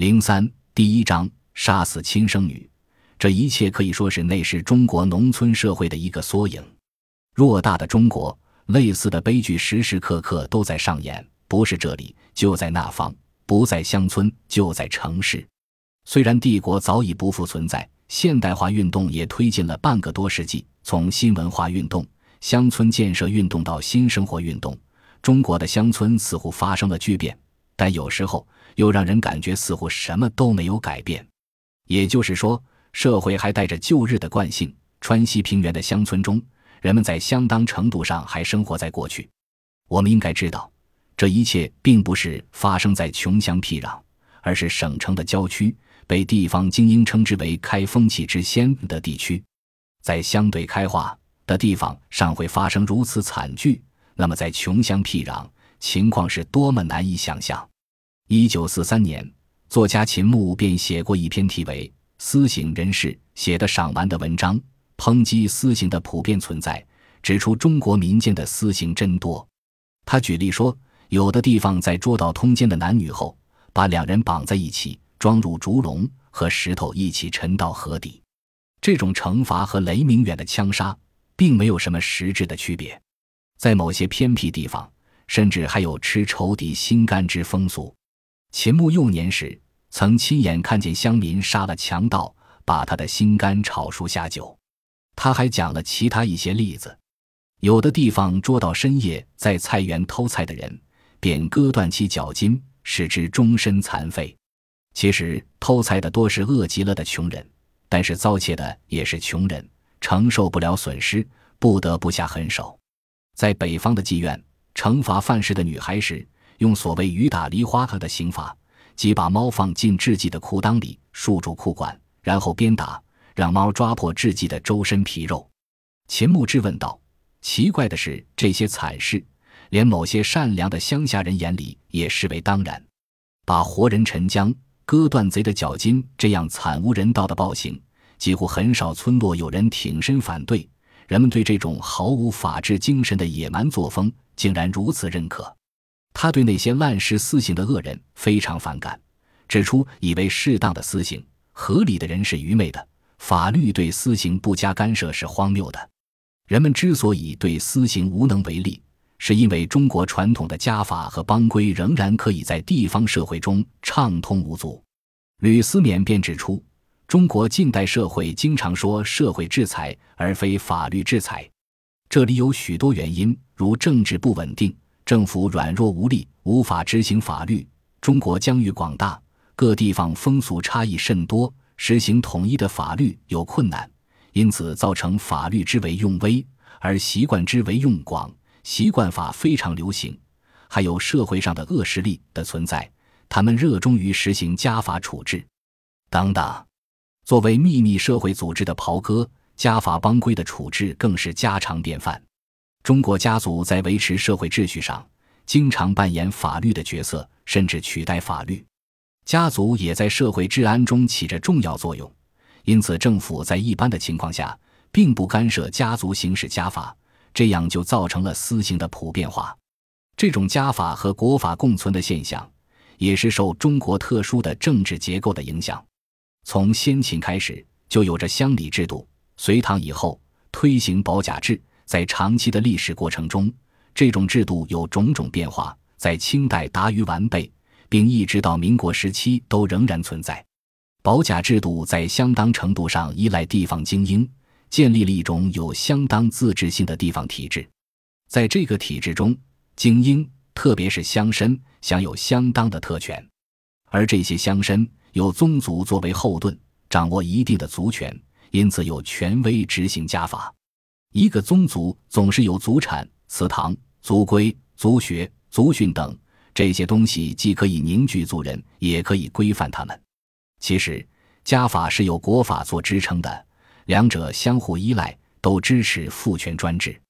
零三第一章杀死亲生女，这一切可以说是那时中国农村社会的一个缩影。偌大的中国，类似的悲剧时时刻刻都在上演，不是这里就在那方，不在乡村就在城市。虽然帝国早已不复存在，现代化运动也推进了半个多世纪，从新文化运动、乡村建设运动到新生活运动，中国的乡村似乎发生了巨变，但有时候又让人感觉似乎什么都没有改变。也就是说，社会还带着旧日的惯性。川西平原的乡村中，人们在相当程度上还生活在过去。我们应该知道，这一切并不是发生在穷乡僻壤，而是省城的郊区。被地方精英称之为“开风气之先”的地区，在相对开化的地方尚会发生如此惨剧，那么在穷乡僻壤，情况是多么难以想象。一九四三年，作家秦牧便写过一篇题为《私刑人士写的赏玩》的文章，抨击私刑的普遍存在，指出中国民间的私刑真多。他举例说，有的地方在捉到通奸的男女后，把两人绑在一起。装入竹笼和石头一起沉到河底，这种惩罚和雷明远的枪杀并没有什么实质的区别。在某些偏僻地方，甚至还有吃仇敌心肝之风俗。秦牧幼年时曾亲眼看见乡民杀了强盗，把他的心肝炒熟下酒。他还讲了其他一些例子：有的地方捉到深夜在菜园偷菜的人，便割断其脚筋，使之终身残废。其实偷菜的多是饿极了的穷人，但是遭窃的也是穷人，承受不了损失，不得不下狠手。在北方的妓院，惩罚犯事的女孩时，用所谓“雨打梨花”的刑罚，即把猫放进稚妓的裤裆里，束住裤管，然后鞭打，让猫抓破稚妓的周身皮肉。秦牧之问道：“奇怪的是，这些惨事，连某些善良的乡下人眼里也视为当然，把活人沉江。”割断贼的脚筋，这样惨无人道的暴行，几乎很少村落有人挺身反对。人们对这种毫无法治精神的野蛮作风竟然如此认可。他对那些滥施私刑的恶人非常反感，指出以为适当的私刑、合理的人是愚昧的，法律对私刑不加干涉是荒谬的。人们之所以对私刑无能为力。是因为中国传统的家法和帮规仍然可以在地方社会中畅通无阻。吕思勉便指出，中国近代社会经常说社会制裁而非法律制裁，这里有许多原因，如政治不稳定、政府软弱无力、无法执行法律。中国疆域广大，各地方风俗差异甚多，实行统一的法律有困难，因此造成法律之为用微，而习惯之为用广。习惯法非常流行，还有社会上的恶势力的存在，他们热衷于实行家法处置，等等。作为秘密社会组织的袍哥，家法帮规的处置更是家常便饭。中国家族在维持社会秩序上，经常扮演法律的角色，甚至取代法律。家族也在社会治安中起着重要作用，因此政府在一般的情况下，并不干涉家族行使家法。这样就造成了私刑的普遍化。这种家法和国法共存的现象，也是受中国特殊的政治结构的影响。从先秦开始就有着乡里制度，隋唐以后推行保甲制，在长期的历史过程中，这种制度有种种变化，在清代达于完备，并一直到民国时期都仍然存在。保甲制度在相当程度上依赖地方精英。建立了一种有相当自治性的地方体制，在这个体制中，精英特别是乡绅享有相当的特权，而这些乡绅有宗族作为后盾，掌握一定的族权，因此有权威执行家法。一个宗族总是有祖产、祠堂、族规、族学、族训等这些东西，既可以凝聚族人，也可以规范他们。其实，家法是有国法做支撑的。两者相互依赖，都支持父权专制。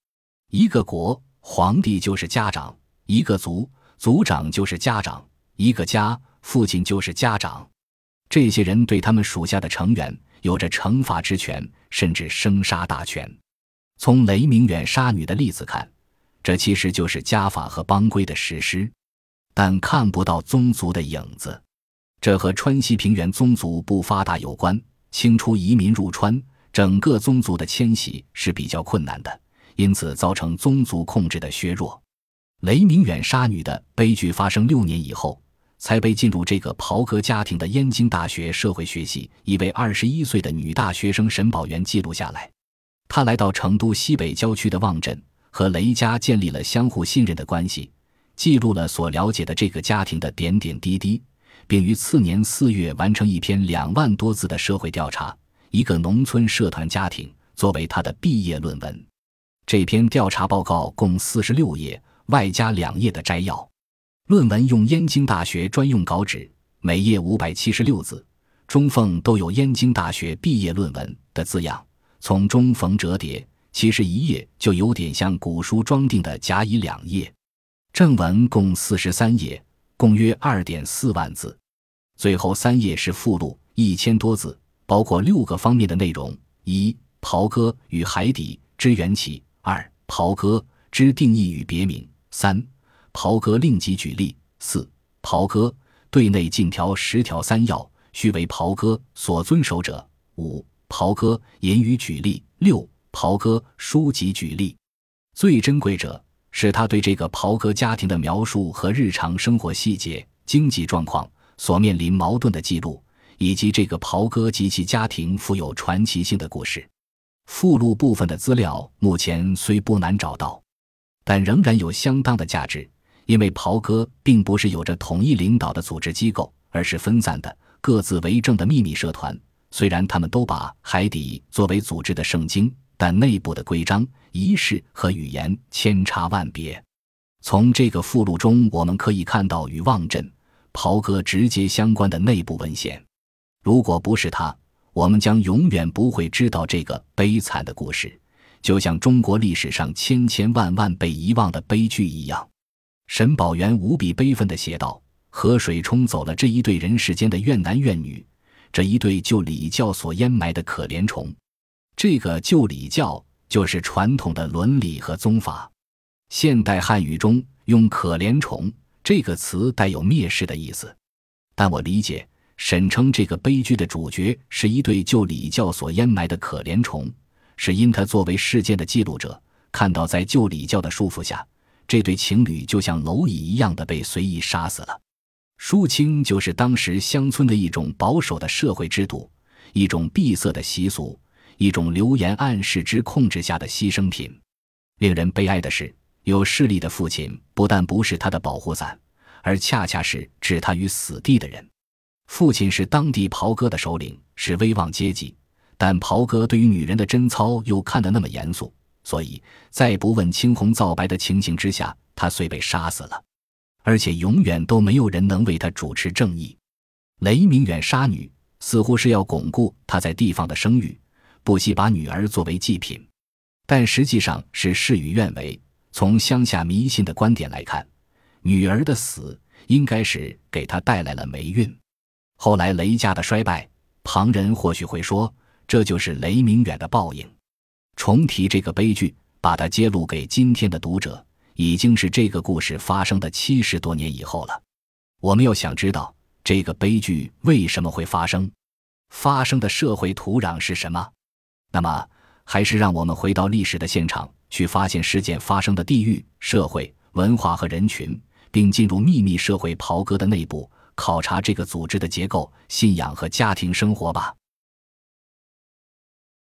一个国，皇帝就是家长；一个族，族长就是家长；一个家，父亲就是家长。这些人对他们属下的成员有着惩罚之权，甚至生杀大权。从雷明远杀女的例子看，这其实就是家法和帮规的实施，但看不到宗族的影子。这和川西平原宗族不发达有关。清初移民入川，整个宗族的迁徙是比较困难的，因此造成宗族控制的削弱。雷明远杀女的悲剧发生六年以后，才被进入这个袍哥家庭的燕京大学社会学系一位二十一岁的女大学生沈宝元记录下来。他来到成都西北郊区的望镇，和雷家建立了相互信任的关系，记录了所了解的这个家庭的点点滴滴。并于次年四月完成一篇两万多字的社会调查，一个农村社团家庭作为他的毕业论文。这篇调查报告共四十六页，外加两页的摘要。论文用燕京大学专用稿纸，每页五百七十六字，中缝都有“燕京大学毕业论文”的字样。从中缝折叠，其实一页就有点像古书装订的甲乙两页。正文共四十三页，共约二点四万字。最后三页是附录，一千多字，包括六个方面的内容：一、袍哥与海底之缘起；二、袍哥之定义与别名；三、袍哥另即举例；四、袍哥对内禁条十条三要，须为袍哥所遵守者；五、袍哥言语举例；六、袍哥书籍举例。最珍贵者是他对这个袍哥家庭的描述和日常生活细节、经济状况。所面临矛盾的记录，以及这个袍哥及其家庭富有传奇性的故事，附录部分的资料目前虽不难找到，但仍然有相当的价值，因为袍哥并不是有着统一领导的组织机构，而是分散的、各自为政的秘密社团。虽然他们都把海底作为组织的圣经，但内部的规章、仪式和语言千差万别。从这个附录中，我们可以看到与望镇。袍哥直接相关的内部文献，如果不是他，我们将永远不会知道这个悲惨的故事，就像中国历史上千千万万被遗忘的悲剧一样。沈宝元无比悲愤地写道：“河水冲走了这一对人世间的怨男怨女，这一对就礼教所淹埋的可怜虫。这个旧礼教就是传统的伦理和宗法。现代汉语中用‘可怜虫’。”这个词带有蔑视的意思，但我理解沈称这个悲剧的主角是一对旧礼教所淹埋的可怜虫，是因他作为事件的记录者，看到在旧礼教的束缚下，这对情侣就像蝼蚁一样的被随意杀死了。淑清就是当时乡村的一种保守的社会制度，一种闭塞的习俗，一种流言暗示之控制下的牺牲品。令人悲哀的是。有势力的父亲不但不是他的保护伞，而恰恰是置他于死地的人。父亲是当地袍哥的首领，是威望阶级，但袍哥对于女人的贞操又看得那么严肃，所以在不问青红皂白的情形之下，他遂被杀死了。而且永远都没有人能为他主持正义。雷明远杀女，似乎是要巩固他在地方的声誉，不惜把女儿作为祭品，但实际上是事与愿违。从乡下迷信的观点来看，女儿的死应该是给他带来了霉运。后来雷家的衰败，旁人或许会说这就是雷明远的报应。重提这个悲剧，把它揭露给今天的读者，已经是这个故事发生的七十多年以后了。我们要想知道这个悲剧为什么会发生，发生的社会土壤是什么，那么还是让我们回到历史的现场。去发现事件发生的地域、社会、文化和人群，并进入秘密社会袍哥的内部，考察这个组织的结构、信仰和家庭生活吧。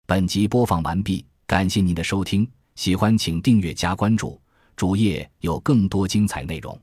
本集播放完毕，感谢您的收听，喜欢请订阅加关注，主页有更多精彩内容。